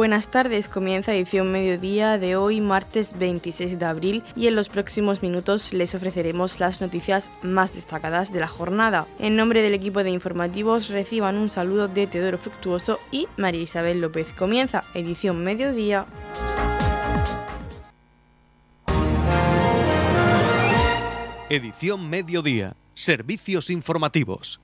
Buenas tardes, comienza edición mediodía de hoy, martes 26 de abril, y en los próximos minutos les ofreceremos las noticias más destacadas de la jornada. En nombre del equipo de informativos reciban un saludo de Teodoro Fructuoso y María Isabel López. Comienza edición mediodía. Edición mediodía. Servicios informativos.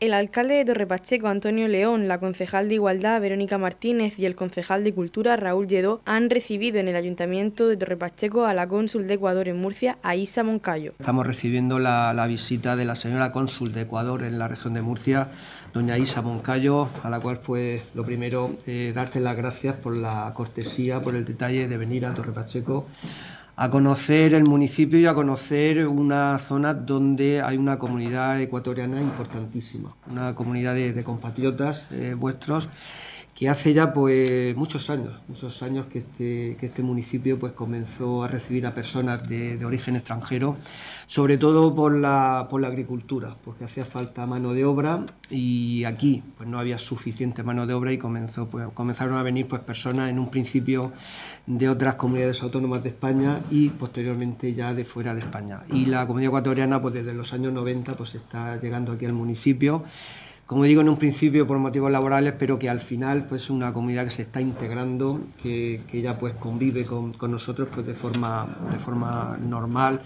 El alcalde de Torrepacheco, Antonio León, la concejal de Igualdad, Verónica Martínez, y el concejal de Cultura, Raúl Lledó, han recibido en el Ayuntamiento de Torrepacheco a la cónsul de Ecuador en Murcia, Aisa Moncayo. Estamos recibiendo la, visita de la señora cónsul de Ecuador en la región de Murcia, doña Isa Moncayo, a la cual fue lo primero eh, darte las gracias por la cortesía, por el detalle de venir a Torrepacheco a conocer el municipio y a conocer una zona donde hay una comunidad ecuatoriana importantísima, una comunidad de, compatriotas eh, vuestros que hace ya pues muchos años, muchos años que este, que este municipio pues comenzó a recibir a personas de, origen extranjero, sobre todo por la, por la agricultura, porque hacía falta mano de obra y aquí pues no había suficiente mano de obra y comenzó, pues, comenzaron a venir pues personas en un principio de otras comunidades autónomas de España y posteriormente ya de fuera de España. Y la comunidad ecuatoriana pues desde los años 90 pues está llegando aquí al municipio como digo, en un principio por motivos laborales, pero que al final pues es una comunidad que se está integrando, que, ya pues convive con, con, nosotros pues de forma, de forma normal.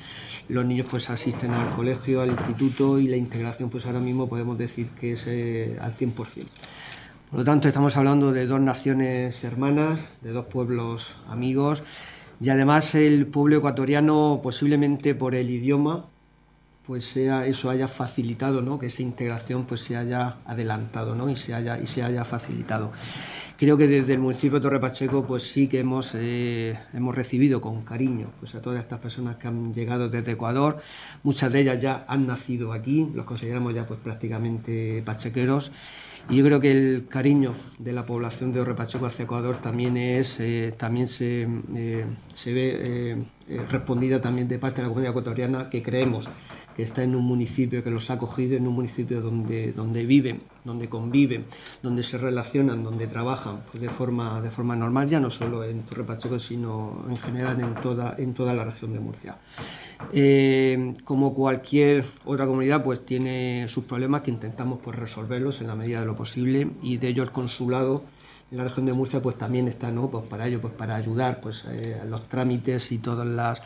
Los niños pues asisten al colegio, al instituto y la integración pues ahora mismo podemos decir que es eh, al 100%. Por lo tanto, estamos hablando de dos naciones hermanas, de dos pueblos amigos y además el pueblo ecuatoriano posiblemente por el idioma pues sea eso haya facilitado, ¿no? que esa integración pues se haya adelantado ¿no? y, se haya, y se haya facilitado. Creo que desde el municipio de Torre Pacheco pues sí que hemos, eh, hemos recibido con cariño pues a todas estas personas que han llegado desde Ecuador, muchas de ellas ya han nacido aquí, los consideramos ya pues prácticamente pachequeros y yo creo que el cariño de la población de Torre Pacheco hacia Ecuador también es eh, también se, eh, se ve respondida también de parte de la comunidad ecuatoriana que creemos que está en un municipio que los ha acogido, en un municipio donde, donde viven, donde conviven, donde se relacionan, donde trabajan pues de, forma, de forma normal, ya no solo en Torre Pacheco, sino en general en toda, en toda la región de Murcia. Eh, como cualquier otra comunidad, pues tiene sus problemas que intentamos pues, resolverlos en la medida de lo posible y de ello el consulado la región de Murcia pues también está pues para ello pues para ayudar pues eh, a los trámites y todas las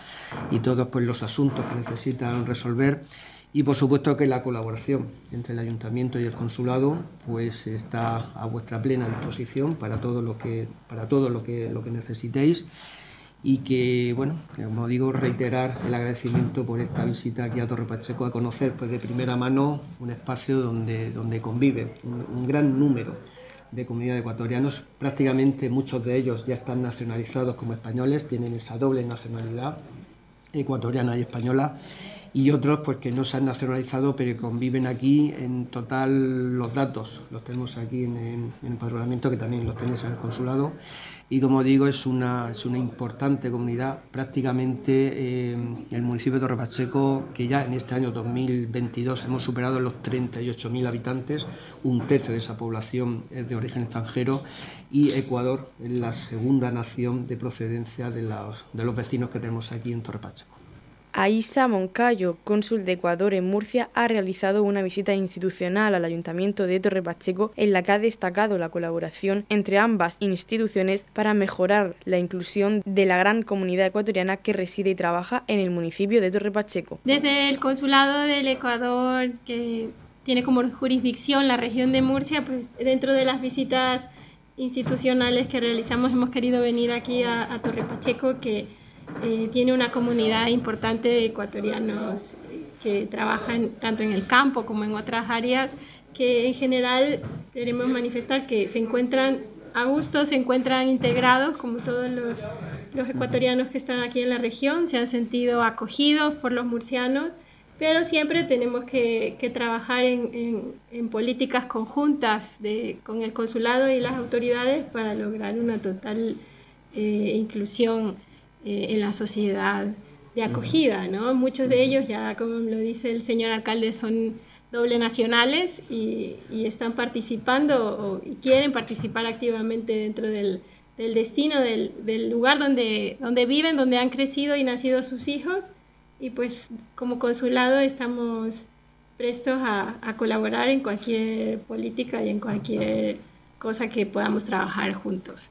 y todos pues los asuntos que necesitan resolver. Y por supuesto que la colaboración entre el ayuntamiento y el consulado pues está a vuestra plena disposición para todo lo que para todo lo que lo que necesitéis. Y que bueno como digo reiterar el agradecimiento por esta visita aquí a Torre Pacheco a conocer pues de primera mano un espacio donde donde convive un gran número de comunidad ecuatorianos. Prácticamente muchos de ellos ya están nacionalizados como españoles, tienen esa doble nacionalidad ecuatoriana y española y otros pues que no se han nacionalizado pero conviven aquí en total los datos los tenemos aquí en, en, el empadronamiento que también los tenéis en el consulado y como digo es una, es una importante comunidad, prácticamente eh, el municipio de Torre Pacheco, que ya en este año 2022 hemos superado los 38.000 habitantes, un tercio de esa población es de origen extranjero y Ecuador es la segunda nación de procedencia de los, de los vecinos que tenemos aquí en Torre Pacheco. Aisa Moncayo, cónsul de Ecuador en Murcia, ha realizado una visita institucional al Ayuntamiento de Torre Pacheco en la que ha destacado la colaboración entre ambas instituciones para mejorar la inclusión de la gran comunidad ecuatoriana que reside y trabaja en el municipio de Torre Pacheco. Desde el Consulado del Ecuador, que tiene como jurisdicción la región de Murcia, pues dentro de las visitas institucionales que realizamos hemos querido venir aquí a, a Torre Pacheco, que eh, tiene una comunidad importante de ecuatorianos que trabajan tanto en el campo como en otras áreas que en general queremos manifestar que se encuentran a gusto, se encuentran integrados como todos los, los ecuatorianos que están aquí en la región, se han sentido acogidos por los murcianos, pero siempre tenemos que, trabajar en, políticas conjuntas de, con el consulado y las autoridades para lograr una total eh, inclusión eh, en la sociedad de acogida, ¿no? Muchos de ellos, ya como lo dice el señor alcalde, son doble nacionales y, están participando y quieren participar activamente dentro del, destino, del, lugar donde, donde viven, donde han crecido y nacido sus hijos. Y pues como consulado estamos prestos a, a colaborar en cualquier política y en cualquier cosa que podamos trabajar juntos.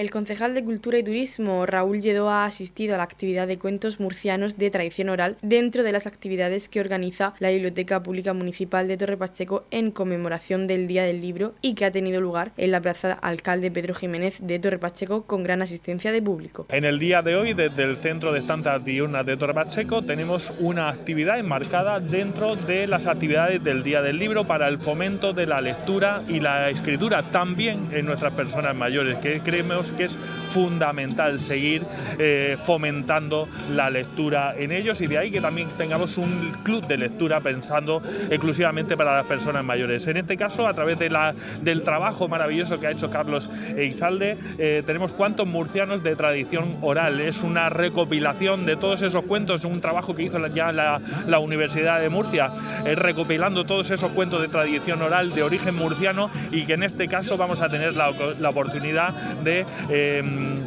El concejal de Cultura y Turismo, Raúl Lledó, ha asistido a la actividad de cuentos murcianos de tradición oral dentro de las actividades que organiza la Biblioteca Pública Municipal de Torre Pacheco en conmemoración del Día del Libro y que ha tenido lugar en la Plaza Alcalde Pedro Jiménez de Torre Pacheco con gran asistencia de público. En el día de hoy, desde el Centro de Estancias Diurnas de Torre Pacheco, tenemos una actividad enmarcada dentro de las actividades del Día del Libro para el fomento de la lectura y la escritura, también en nuestras personas mayores, que creemos que es fundamental seguir eh, fomentando la lectura en ellos y de ahí que también tengamos un club de lectura pensando exclusivamente para las personas mayores. En este caso, a través del trabajo maravilloso que ha hecho Carlos Eizalde, eh, tenemos cuentos murcianos de tradición oral. Es una recopilación de todos esos cuentos, un trabajo que hizo ya la, la Universidad de Murcia, eh, recopilando todos esos cuentos de tradición oral de origen murciano y que en este caso vamos a tener la oportunidad de Em,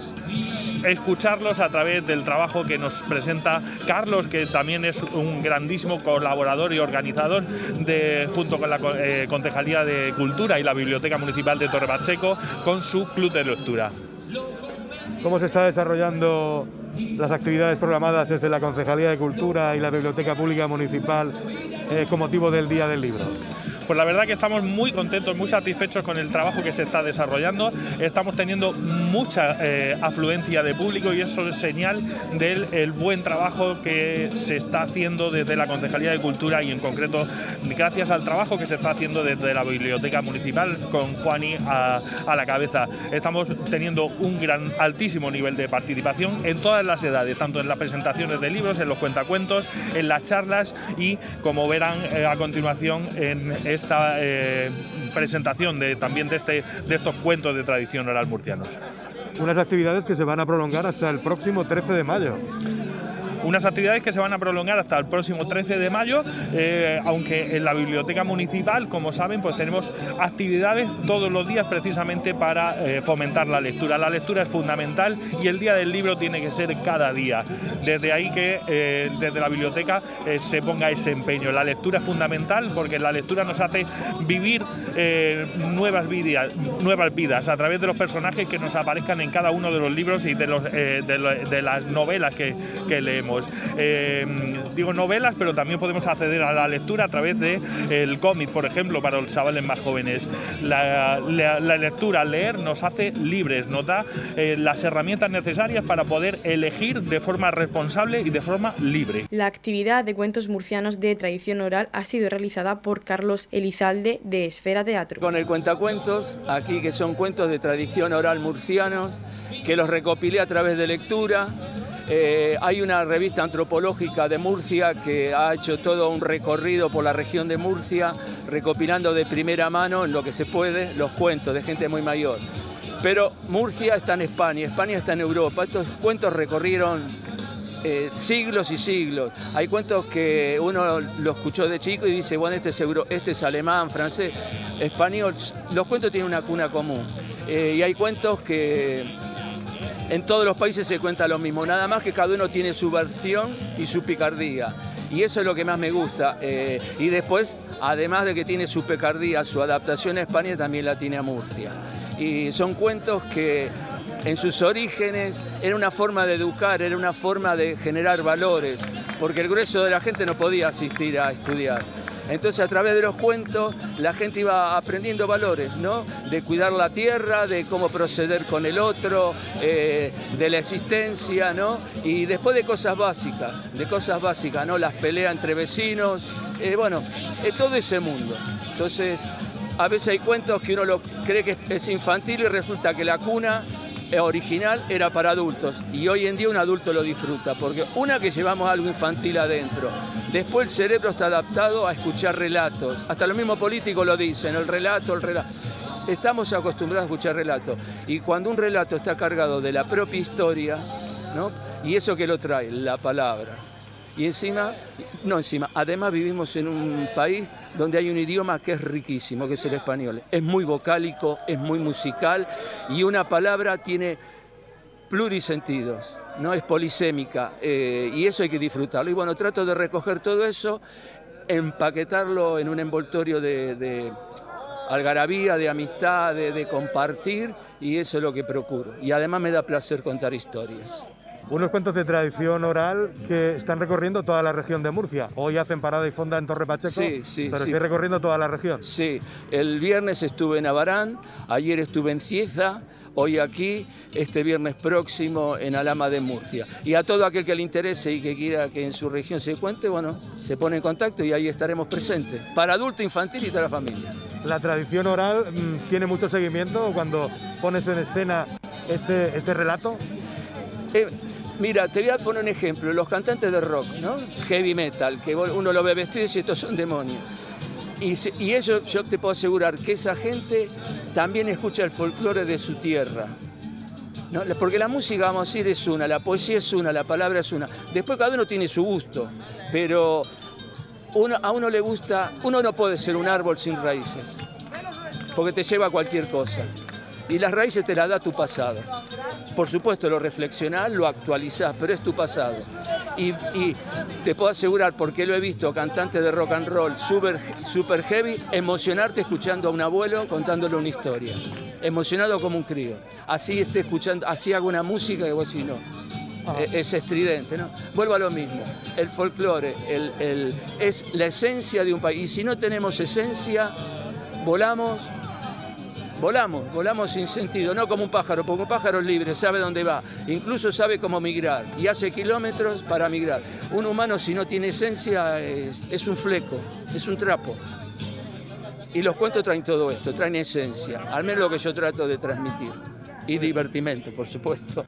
escucharlos a través del trabajo que nos presenta Carlos, que también es un grandísimo colaborador y organizador de, junto con la eh, Concejalía de Cultura y la Biblioteca Municipal de Torre Pacheco, con su club de lectura. ¿Cómo se está desarrollando las actividades programadas desde la Concejalía de Cultura y la Biblioteca Pública Municipal eh, con motivo del Día del Libro? Pues la verdad que estamos muy contentos, muy satisfechos con el trabajo que se está desarrollando. Estamos teniendo mucha eh, afluencia de público y eso es señal del buen trabajo que se está haciendo desde la Concejalía de Cultura y en concreto gracias al trabajo que se está haciendo desde la Biblioteca Municipal con Juani a, la cabeza. Estamos teniendo un gran altísimo nivel de participación en todas las edades, tanto en las presentaciones de libros, en los cuentacuentos, en las charlas y como verán eh, a continuación en esta eh, presentación de, también de, este, de estos cuentos de tradición oral murcianos. Unas actividades que se van a prolongar hasta el próximo 13 de mayo unas actividades que se van a prolongar hasta el próximo 13 de mayo, eh, aunque en la biblioteca municipal, como saben, pues tenemos actividades todos los días precisamente para eh, fomentar la lectura. La lectura es fundamental y el día del libro tiene que ser cada día. Desde ahí que eh, desde la biblioteca se ponga ese empeño. La lectura es fundamental porque la lectura nos hace vivir nuevas vidas, nuevas vidas a través de los personajes que nos aparezcan en cada uno de los libros y de, las novelas que leemos. Eh, digo novelas, pero también podemos acceder a la lectura a través del el cómic, por ejemplo, para los chavales más jóvenes. La, lectura, leer, nos hace libres, nos da eh, las herramientas necesarias para poder elegir de forma responsable y de forma libre. La actividad de cuentos murcianos de tradición oral ha sido realizada por Carlos Elizalde de Esfera Teatro. Con el cuentacuentos, aquí que son cuentos de tradición oral murcianos, que los recopilé a través de lectura eh, hay una revista antropológica de Murcia que ha hecho todo un recorrido por la región de Murcia, recopilando de primera mano, en lo que se puede, los cuentos de gente muy mayor. Pero Murcia está en España, España está en Europa. Estos cuentos recorrieron eh, siglos y siglos. Hay cuentos que uno lo escuchó de chico y dice, bueno, este es, este es alemán, francés, español. Los cuentos tienen una cuna común. Eh, y hay cuentos que en todos los países se cuenta lo mismo, nada más que cada uno tiene su versión y su picardía. Y eso es lo que más me gusta. Eh, y después, además de que tiene su picardía, su adaptación a España también la tiene a Murcia. Y son cuentos que en sus orígenes era una forma de educar, era una forma de generar valores, porque el grueso de la gente no podía asistir a estudiar. Entonces a través de los cuentos la gente iba aprendiendo valores, ¿no? De cuidar la tierra, de cómo proceder con el otro, eh, de la existencia, ¿no? Y después de cosas básicas, de cosas básicas, ¿no? Las peleas entre vecinos, eh, bueno, todo ese mundo. Entonces, a veces hay cuentos que uno lo cree que es infantil y resulta que la cuna original era para adultos y hoy en día un adulto lo disfruta, porque una que llevamos algo infantil adentro, después el cerebro está adaptado a escuchar relatos, hasta los mismos políticos lo dicen, el relato, el relato. estamos acostumbrados a escuchar relatos. Y cuando un relato está cargado de la propia historia, ¿no? Y eso que lo trae, la palabra. Y encima, no encima, además vivimos en un país donde hay un idioma que es riquísimo, que es el español. Es muy vocálico, es muy musical y una palabra tiene plurisentidos, no es polisémica eh, y eso hay que disfrutarlo. Y bueno, trato de recoger todo eso, empaquetarlo en un envoltorio de, algarabía, de amistad, de compartir y eso es lo que procuro. Y además me da placer contar historias unos cuentos de tradición oral que están recorriendo toda la región de Murcia. Hoy hacen parada y fonda en Torre Pacheco, sí, sí, pero estoy recorriendo toda la región. Sí, el viernes estuve en Abarán, ayer estuve en Cieza, hoy aquí, este viernes próximo en Alama de Murcia. Y a todo aquel que le interese y que quiera que en su región se cuente, bueno, se pone en contacto y ahí estaremos presentes, para adulto, infantil y toda la familia. ¿La tradición oral mm, tiene mucho seguimiento cuando pones en escena este, este relato? Eh, mira, te voy a poner un ejemplo. Los cantantes de rock, ¿no? Heavy metal, que uno lo ve vestido y dice, estos son demonios. Y, eso yo te puedo asegurar que esa gente también escucha el folclore de su tierra. Porque la música, vamos a decir, es una, la poesía es una, la palabra es una. Después cada uno tiene su gusto, pero a uno le gusta, uno no puede ser un árbol sin raíces, porque te lleva a cualquier cosa. Y las raíces te las da tu pasado. Por supuesto, lo reflexionás, lo actualizás, pero es tu pasado. Y, te puedo asegurar, porque lo he visto, cantantes de rock and roll super, super heavy, emocionarte escuchando a un abuelo contándole una historia. Emocionado como un crío. Así esté escuchando, así hago una música que vos decís no. Ah. E, es, estridente, ¿no? Vuelvo a lo mismo. El folclore el, es la esencia de un país. Y si no tenemos esencia, volamos Volamos, volamos sin sentido, no como un pájaro, porque un pájaro es libre, sabe dónde va, incluso sabe cómo migrar y hace kilómetros para migrar. Un humano si no tiene esencia es, un fleco, es un trapo. Y los cuentos traen todo esto, traen esencia, al menos lo que yo trato de transmitir. Y divertimento, por supuesto.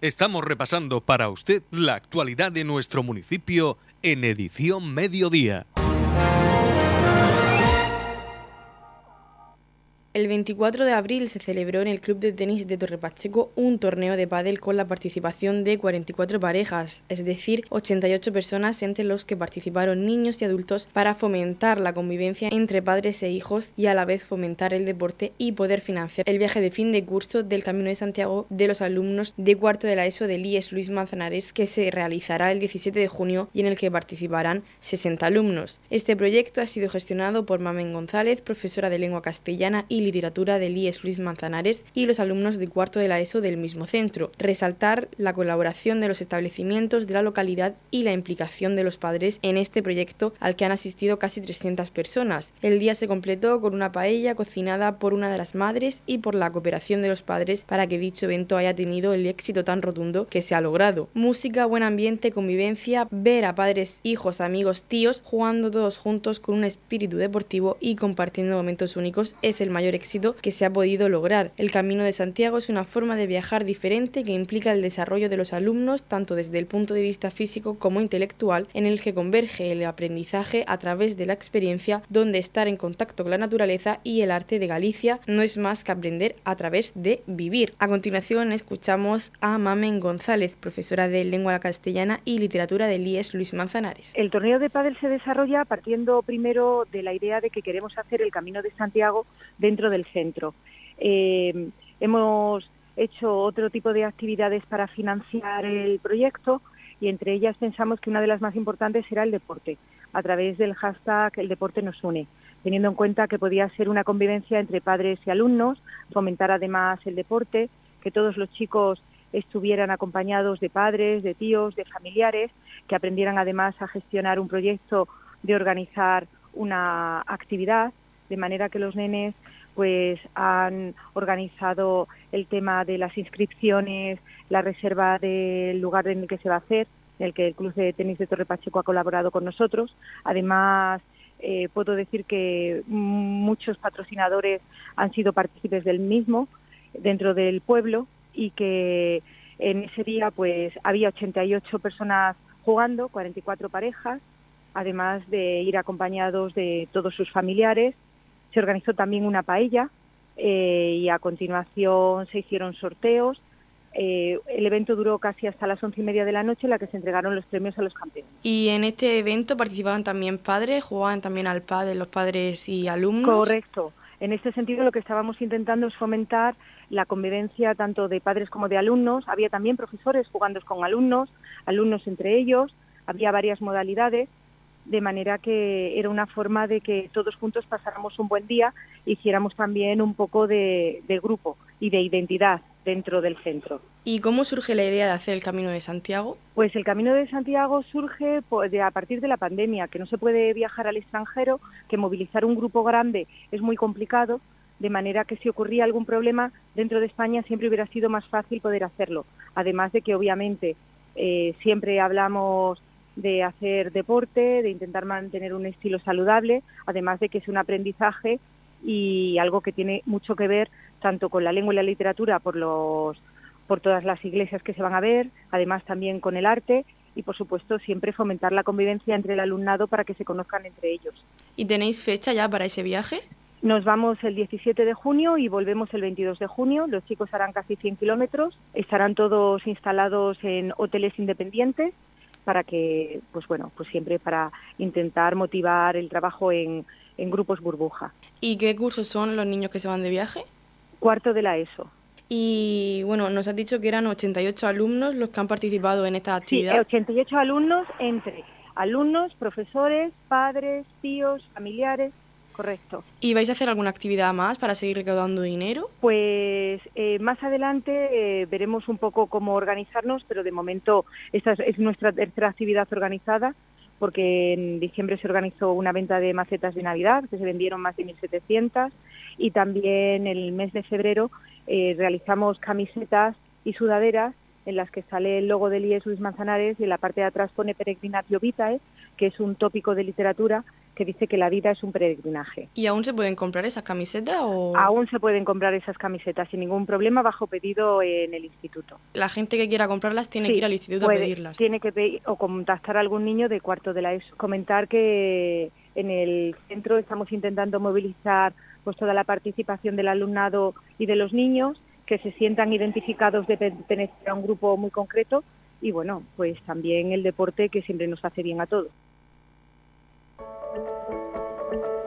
Estamos repasando para usted la actualidad de nuestro municipio en edición mediodía. El 24 de abril se celebró en el Club de Tenis de Torre Pacheco un torneo de pádel con la participación de 44 parejas, es decir, 88 personas entre los que participaron niños y adultos para fomentar la convivencia entre padres e hijos y a la vez fomentar el deporte y poder financiar el viaje de fin de curso del Camino de Santiago de los alumnos de cuarto de la ESO del IES Luis Manzanares que se realizará el 17 de junio y en el que participarán 60 alumnos. Este proyecto ha sido gestionado por Mamen González, profesora de lengua castellana y literatura del IES Luis Manzanares y los alumnos de cuarto de la ESO del mismo centro. Resaltar la colaboración de los establecimientos de la localidad y la implicación de los padres en este proyecto al que han asistido casi 300 personas. El día se completó con una paella cocinada por una de las madres y por la cooperación de los padres para que dicho evento haya tenido el éxito tan rotundo que se ha logrado. Música, buen ambiente, convivencia, ver a padres, hijos, amigos, tíos jugando todos juntos con un espíritu deportivo y compartiendo momentos únicos es el mayor éxito que se ha podido lograr. El Camino de Santiago es una forma de viajar diferente que implica el desarrollo de los alumnos tanto desde el punto de vista físico como intelectual, en el que converge el aprendizaje a través de la experiencia, donde estar en contacto con la naturaleza y el arte de Galicia no es más que aprender a través de vivir. A continuación escuchamos a Mamen González, profesora de lengua castellana y literatura del IES Luis Manzanares. El torneo de pádel se desarrolla partiendo primero de la idea de que queremos hacer el Camino de Santiago dentro del centro. Eh, hemos hecho otro tipo de actividades para financiar el proyecto y entre ellas pensamos que una de las más importantes será el deporte, a través del hashtag El deporte nos une, teniendo en cuenta que podía ser una convivencia entre padres y alumnos, fomentar además el deporte, que todos los chicos estuvieran acompañados de padres, de tíos, de familiares, que aprendieran además a gestionar un proyecto de organizar una actividad, de manera que los nenes pues han organizado el tema de las inscripciones, la reserva del lugar en el que se va a hacer, en el que el Club de Tenis de Torre Pacheco ha colaborado con nosotros. Además, eh, puedo decir que muchos patrocinadores han sido partícipes del mismo dentro del pueblo y que en ese día pues había 88 personas jugando, 44 parejas, además de ir acompañados de todos sus familiares Se organizó también una paella eh, y a continuación se hicieron sorteos. Eh, el evento duró casi hasta las once y media de la noche, en la que se entregaron los premios a los campeones. Y en este evento participaban también padres, jugaban también al padre los padres y alumnos. Correcto. En este sentido, lo que estábamos intentando es fomentar la convivencia tanto de padres como de alumnos. Había también profesores jugando con alumnos, alumnos entre ellos. Había varias modalidades de manera que era una forma de que todos juntos pasáramos un buen día, hiciéramos también un poco de, grupo y de identidad dentro del centro. ¿Y cómo surge la idea de hacer el Camino de Santiago? Pues el Camino de Santiago surge a partir de la pandemia, que no se puede viajar al extranjero, que movilizar un grupo grande es muy complicado, de manera que si ocurría algún problema dentro de España siempre hubiera sido más fácil poder hacerlo. Además de que obviamente eh, siempre hablamos de hacer deporte, de intentar mantener un estilo saludable, además de que es un aprendizaje y algo que tiene mucho que ver tanto con la lengua y la literatura por los por todas las iglesias que se van a ver, además también con el arte y por supuesto siempre fomentar la convivencia entre el alumnado para que se conozcan entre ellos. ¿Y tenéis fecha ya para ese viaje? Nos vamos el 17 de junio y volvemos el 22 de junio. Los chicos harán casi 100 kilómetros. Estarán todos instalados en hoteles independientes para que, pues bueno, pues siempre para intentar motivar el trabajo en, en grupos burbuja. ¿Y qué cursos son los niños que se van de viaje? Cuarto de la ESO. Y bueno, nos has dicho que eran 88 alumnos los que han participado en esta actividad. Sí, 88 alumnos entre alumnos, profesores, padres, tíos, familiares correcto. ¿Y vais a hacer alguna actividad más para seguir recaudando dinero? Pues eh, más adelante eh, veremos un poco cómo organizarnos, pero de momento esta es, nuestra tercera actividad organizada porque en diciembre se organizó una venta de macetas de Navidad, que se vendieron más de 1.700, y también en el mes de febrero eh, realizamos camisetas y sudaderas en las que sale el logo del IES Luis Manzanares y en la parte de atrás pone Peregrinatio Vitae, que es un tópico de literatura que dice que la vida es un peregrinaje. ¿Y aún se pueden comprar esas camisetas? O... Aún se pueden comprar esas camisetas sin ningún problema bajo pedido en el instituto. La gente que quiera comprarlas tiene que ir al instituto a pedirlas. Tiene que pedir, o contactar a algún niño de cuarto de la ESO. Comentar que en el centro estamos intentando movilizar pues toda la participación del alumnado y de los niños que se sientan identificados de pertenecer a un grupo muy concreto y bueno, pues también el deporte que siempre nos hace bien a todos.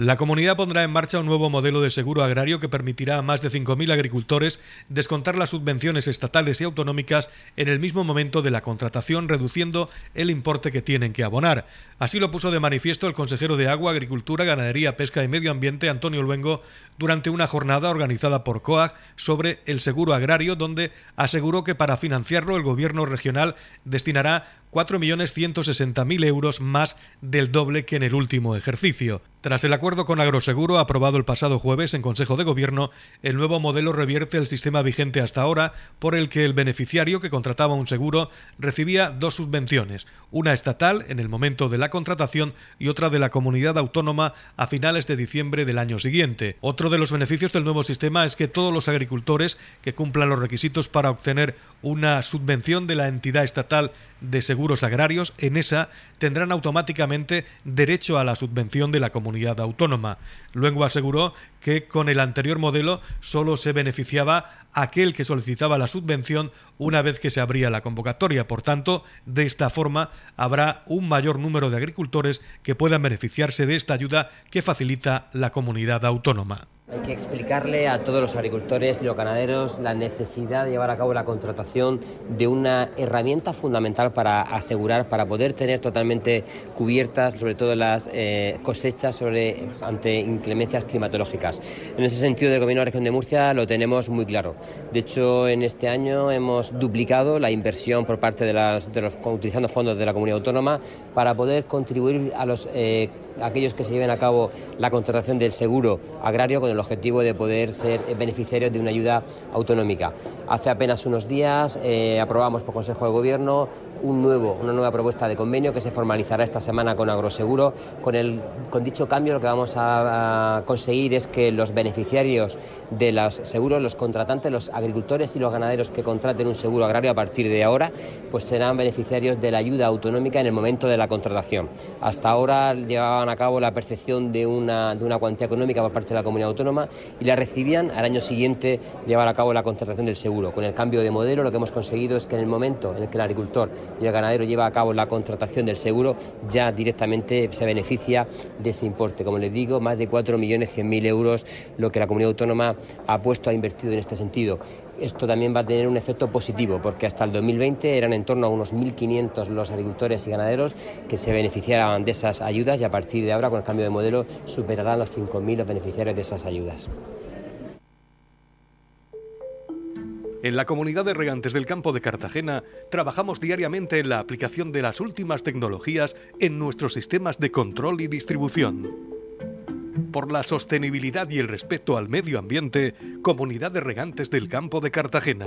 La comunidad pondrá en marcha un nuevo modelo de seguro agrario que permitirá a más de 5.000 agricultores descontar las subvenciones estatales y autonómicas en el mismo momento de la contratación, reduciendo el importe que tienen que abonar. Así lo puso de manifiesto el consejero de Agua, Agricultura, Ganadería, Pesca y Medio Ambiente, Antonio Luengo, durante una jornada organizada por COAG sobre el seguro agrario, donde aseguró que para financiarlo el gobierno regional destinará 4.160.000 euros más del doble que en el último ejercicio. Tras el acuerdo con Agroseguro aprobado el pasado jueves en Consejo de Gobierno, el nuevo modelo revierte el sistema vigente hasta ahora por el que el beneficiario que contrataba un seguro recibía dos subvenciones, una estatal en el momento de la contratación y otra de la comunidad autónoma a finales de diciembre del año siguiente. Otro de los beneficios del nuevo sistema es que todos los agricultores que cumplan los requisitos para obtener una subvención de la entidad estatal de seguros agrarios, en esa tendrán automáticamente derecho a la subvención de la comunidad autónoma. Luego aseguró que con el anterior modelo solo se beneficiaba aquel que solicitaba la subvención una vez que se abría la convocatoria. Por tanto, de esta forma habrá un mayor número de agricultores que puedan beneficiarse de esta ayuda que facilita la comunidad autónoma. Hay que explicarle a todos los agricultores y los ganaderos la necesidad de llevar a cabo la contratación de una herramienta fundamental para asegurar, para poder tener totalmente cubiertas, sobre todo las eh, cosechas sobre, ante inclemencias climatológicas. En ese sentido, del Gobierno de la Región de Murcia lo tenemos muy claro. De hecho, en este año hemos duplicado la inversión por parte de los, utilizando fondos de la comunidad autónoma para poder contribuir a los eh, aquellos que se lleven a cabo la contratación del seguro agrario con el objetivo de poder ser beneficiarios de una ayuda autonómica. Hace apenas unos días eh, aprobamos por Consejo de Gobierno un nuevo, una nueva propuesta de convenio que se formalizará esta semana con Agroseguro. Con, el, con dicho cambio lo que vamos a, conseguir es que los beneficiarios de los seguros, los contratantes, los agricultores y los ganaderos que contraten un seguro agrario a partir de ahora, pues serán beneficiarios de la ayuda autonómica en el momento de la contratación. Hasta ahora llevaban a cabo la percepción de una, de una cuantía económica por parte de la comunidad autónoma y la recibían al año siguiente llevar a cabo la contratación del seguro. Con el cambio de modelo lo que hemos conseguido es que en el momento en el que el agricultor y el ganadero lleva a cabo la contratación del seguro, ya directamente se beneficia de ese importe. Como les digo, más de 4.100.000 euros lo que la comunidad autónoma ha puesto, ha invertido en este sentido. Esto también va a tener un efecto positivo, porque hasta el 2020 eran en torno a unos 1.500 los agricultores y ganaderos que se beneficiaban de esas ayudas y a partir de ahora, con el cambio de modelo, superarán los 5.000 los beneficiarios de esas ayudas. En la comunidad de regantes del campo de Cartagena trabajamos diariamente en la aplicación de las últimas tecnologías en nuestros sistemas de control y distribución. Por la sostenibilidad y el respeto al medio ambiente, Comunidad de Regantes del Campo de Cartagena.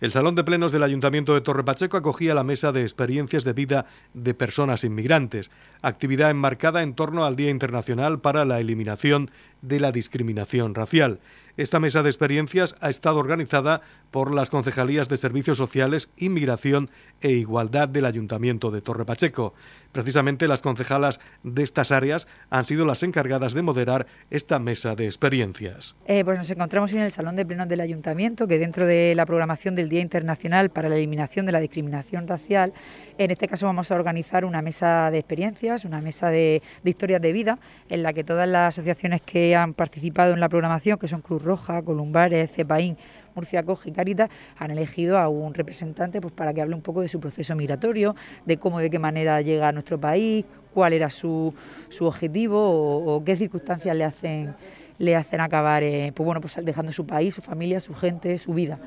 El Salón de Plenos del Ayuntamiento de Torre Pacheco acogía la mesa de experiencias de vida de personas inmigrantes, actividad enmarcada en torno al Día Internacional para la Eliminación de la Discriminación Racial. Esta mesa de experiencias ha estado organizada por las Concejalías de Servicios Sociales, Inmigración e Igualdad del Ayuntamiento de Torre Pacheco. Precisamente las concejalas de estas áreas han sido las encargadas de moderar esta mesa de experiencias. Eh, pues nos encontramos en el Salón de Plenos del Ayuntamiento, que dentro de la programación del Día Internacional para la Eliminación de la Discriminación Racial, en este caso vamos a organizar una mesa de experiencias, una mesa de, historias de vida, en la que todas las asociaciones que han participado en la programación, que son Cruz Roja, Columbares, Cepaín, Murcia Coge y Caritas han elegido a un representante pues, para que hable un poco de su proceso migratorio, de cómo, de qué manera llega a nuestro país, cuál era su, su objetivo o, qué circunstancias le hacen le hacen acabar eh, pues bueno pues dejando su país, su familia, su gente, su vida.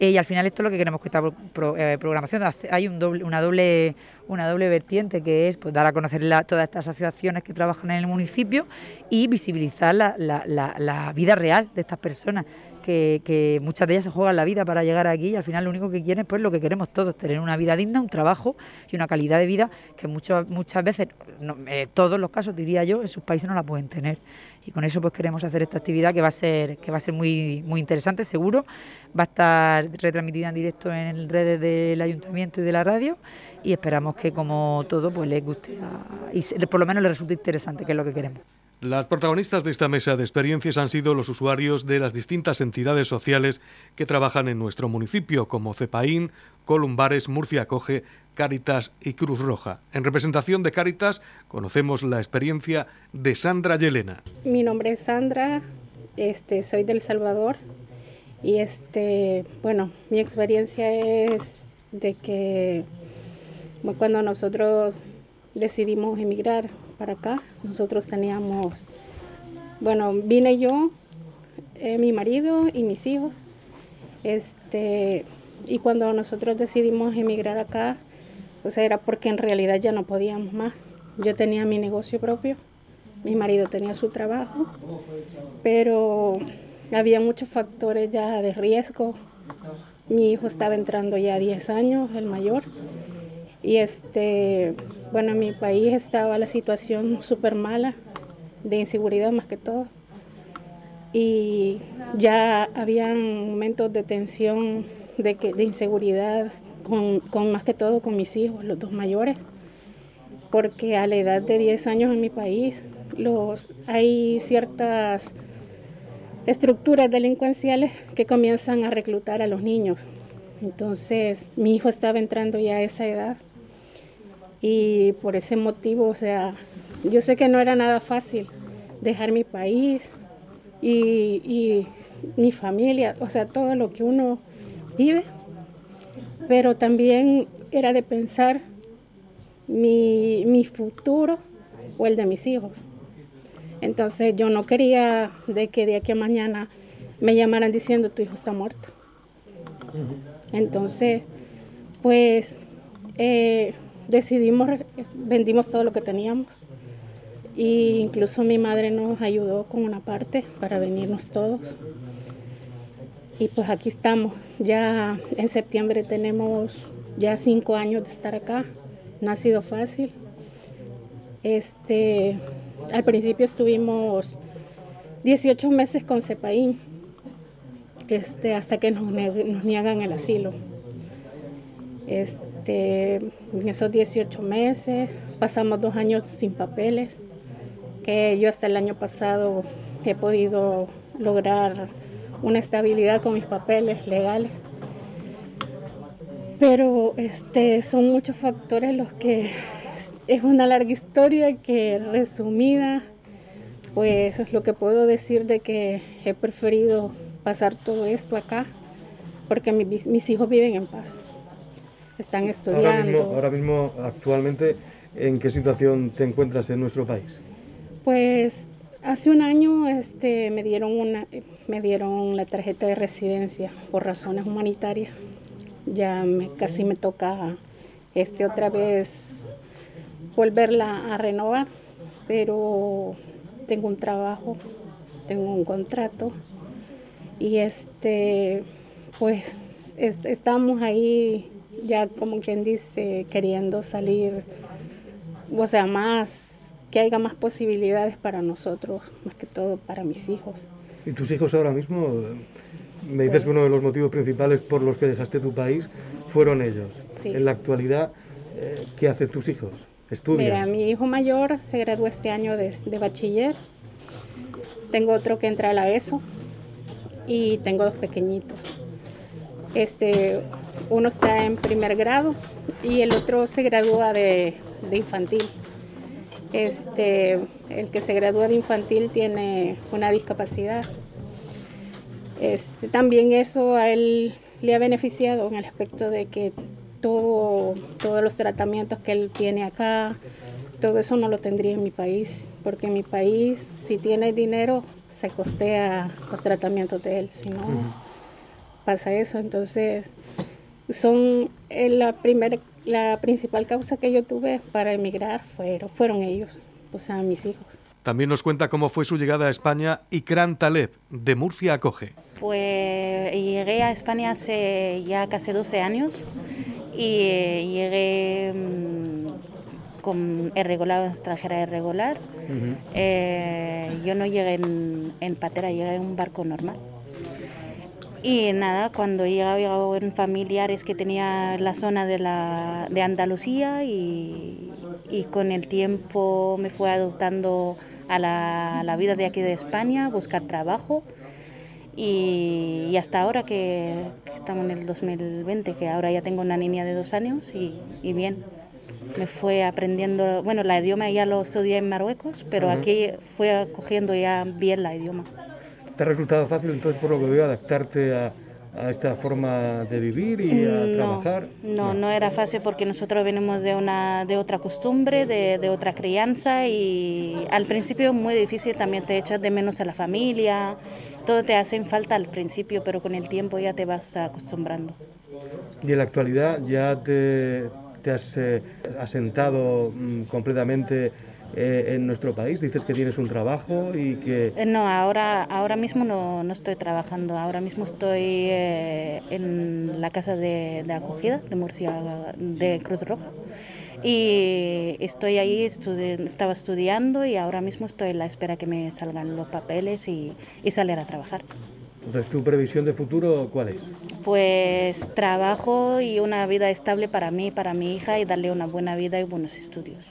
Eh, y al final esto es lo que queremos que esta eh, programación hay un doble, una doble una doble vertiente que es pues, dar a conocer todas estas asociaciones que trabajan en el municipio y visibilizar la, la vida real de estas personas que, muchas de ellas se juegan la vida para llegar aquí y al final lo único que quieren pues lo que queremos todos, tener una vida digna, un trabajo y una calidad de vida que muchas muchas veces, eh, todos los casos diría yo, en sus países no la pueden tener. Y con eso pues queremos hacer esta actividad que va a ser, que va a ser muy, muy interesante, seguro. Va a estar retransmitida en directo en redes del ayuntamiento y de la radio y esperamos que como todo pues les guste y por lo menos les resulte interesante, que es lo que queremos. Las protagonistas de esta mesa de experiencias han sido los usuarios de las distintas entidades sociales que trabajan en nuestro municipio, como Cepaín, Columbares, Murcia Coge, Cáritas y Cruz Roja. En representación de Cáritas conocemos la experiencia de Sandra Yelena. Mi nombre es Sandra, este, soy del Salvador y este, bueno, mi experiencia es de que cuando nosotros decidimos emigrar para acá. Nosotros teníamos, bueno, vine yo, eh, mi marido y mis hijos. Este, y cuando nosotros decidimos emigrar acá, pues era porque en realidad ya no podíamos más. Yo tenía mi negocio propio, mi marido tenía su trabajo, pero había muchos factores ya de riesgo. Mi hijo estaba entrando ya a 10 años, el mayor, y este, bueno, en mi país estaba la situación súper mala, de inseguridad más que todo. Y ya habían momentos de tensión, de, que, de inseguridad, con, más que todo con mis hijos, los dos mayores, porque a la edad de 10 años en mi país los, hay ciertas estructuras delincuenciales que comienzan a reclutar a los niños. Entonces mi hijo estaba entrando ya a esa edad y por ese motivo, o sea, yo sé que no era nada fácil dejar mi país y, mi familia, o sea, todo lo que uno vive, pero también era de pensar mi, mi futuro o el de mis hijos. Entonces yo no quería de que de aquí a mañana me llamaran diciendo tu hijo está muerto. Entonces, pues eh, decidimos, vendimos todo lo que teníamos e incluso mi madre nos ayudó con una parte para venirnos todos. Y pues aquí estamos, ya en septiembre tenemos ya cinco años de estar acá, no ha sido fácil. Este, al principio estuvimos 18 meses con Cepaín, este, hasta que nos, nos niegan el asilo. Este, en esos 18 meses pasamos dos años sin papeles, que yo hasta el año pasado he podido lograr una estabilidad con mis papeles legales. Pero este, son muchos factores los que es una larga historia que resumida, pues es lo que puedo decir de que he preferido pasar todo esto acá porque mis hijos viven en paz, están estudiando. Ahora mismo, actualmente, ¿en qué situación te encuentras en nuestro país? Pues hace un año este, me, dieron una, me dieron la tarjeta de residencia por razones humanitarias. Ya me, casi me toca este, otra vez volverla a renovar, pero tengo un trabajo, tengo un contrato y este, pues estamos ahí ya como quien dice queriendo salir, o sea, más, que haya más posibilidades para nosotros, más que todo para mis hijos. ¿Y tus hijos ahora mismo? Me dices que uno de los motivos principales por los que dejaste tu país fueron ellos. En la actualidad, eh, ¿qué hacen tus hijos? Mira, mi hijo mayor se graduó este año de, bachiller. Tengo otro que entra a la ESO y tengo dos pequeñitos. Este, uno está en primer grado y el otro se gradúa de, infantil. Este, el que se gradúa de infantil tiene una discapacidad. Este, también eso a él le ha beneficiado en el aspecto de que todo, todos los tratamientos que él tiene acá, todo eso no lo tendría en mi país, porque en mi país, si tiene dinero, se costea los tratamientos de él, si no pasa eso. Entonces, son eh, la, primera, la principal causa que yo tuve para emigrar fueron, fueron ellos, o sea, mis hijos. También nos cuenta cómo fue su llegada a España Ikran Taleb, de Murcia acoge. Pues llegué a España hace ya casi 12 años y eh, llegué mm, con irregular, extranjera irregular. Eh, yo no llegué en, patera, llegué en un barco normal. Y nada, cuando llegaba, llegaba en familiares que tenía la zona de, la, de Andalucía y, y, con el tiempo me fue adoptando a la, a la vida de aquí de España, buscar trabajo. Y, hasta ahora que, estamos en el 2020, que ahora ya tengo una niña de dos años y, bien, me fue aprendiendo, bueno, la idioma ya lo estudié en Marruecos, pero aquí fue cogiendo ya bien la idioma. ¿Te ha resultado fácil entonces, por lo que veo, adaptarte a, esta forma de vivir y a trabajar? No, no, era fácil porque nosotros venimos de, una, de otra costumbre, de, de, otra crianza y al principio muy difícil, también te echas de menos a la familia, todo te hace falta al principio, pero con el tiempo ya te vas acostumbrando. ¿Y en la actualidad ya te, has eh, asentado mm, completamente eh, en nuestro país? Dices que tienes un trabajo y que... Eh, no, ahora, ahora mismo no, no estoy trabajando, ahora mismo estoy en la casa de, de acogida de Murcia, de Cruz Roja y estoy ahí, estaba estudiando y ahora mismo estoy en la espera que me salgan los papeles y, y salir a trabajar. Entonces, ¿tu previsión de futuro cuál es? Pues trabajo y una vida estable para mí, para mi hija y darle una buena vida y buenos estudios.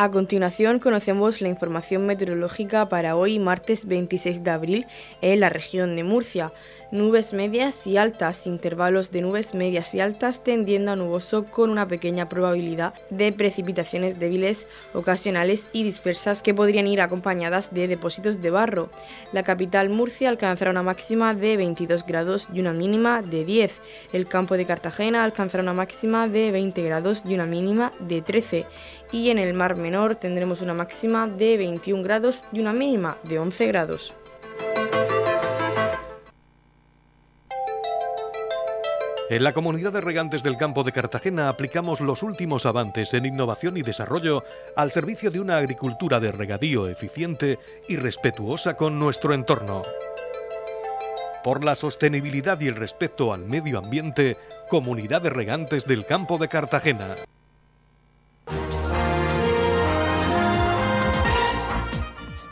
A continuación conocemos la información meteorológica para hoy martes 26 de abril en la región de Murcia. Nubes medias y altas, intervalos de nubes medias y altas tendiendo a nuboso con una pequeña probabilidad de precipitaciones débiles, ocasionales y dispersas que podrían ir acompañadas de depósitos de barro. La capital Murcia alcanzará una máxima de 22 grados y una mínima de 10. El campo de Cartagena alcanzará una máxima de 20 grados y una mínima de 13. Y en el Mar Menor tendremos una máxima de 21 grados y una mínima de 11 grados. En la comunidad de regantes del campo de Cartagena aplicamos los últimos avances en innovación y desarrollo al servicio de una agricultura de regadío eficiente y respetuosa con nuestro entorno. Por la sostenibilidad y el respeto al medio ambiente, Comunidad de Regantes del Campo de Cartagena.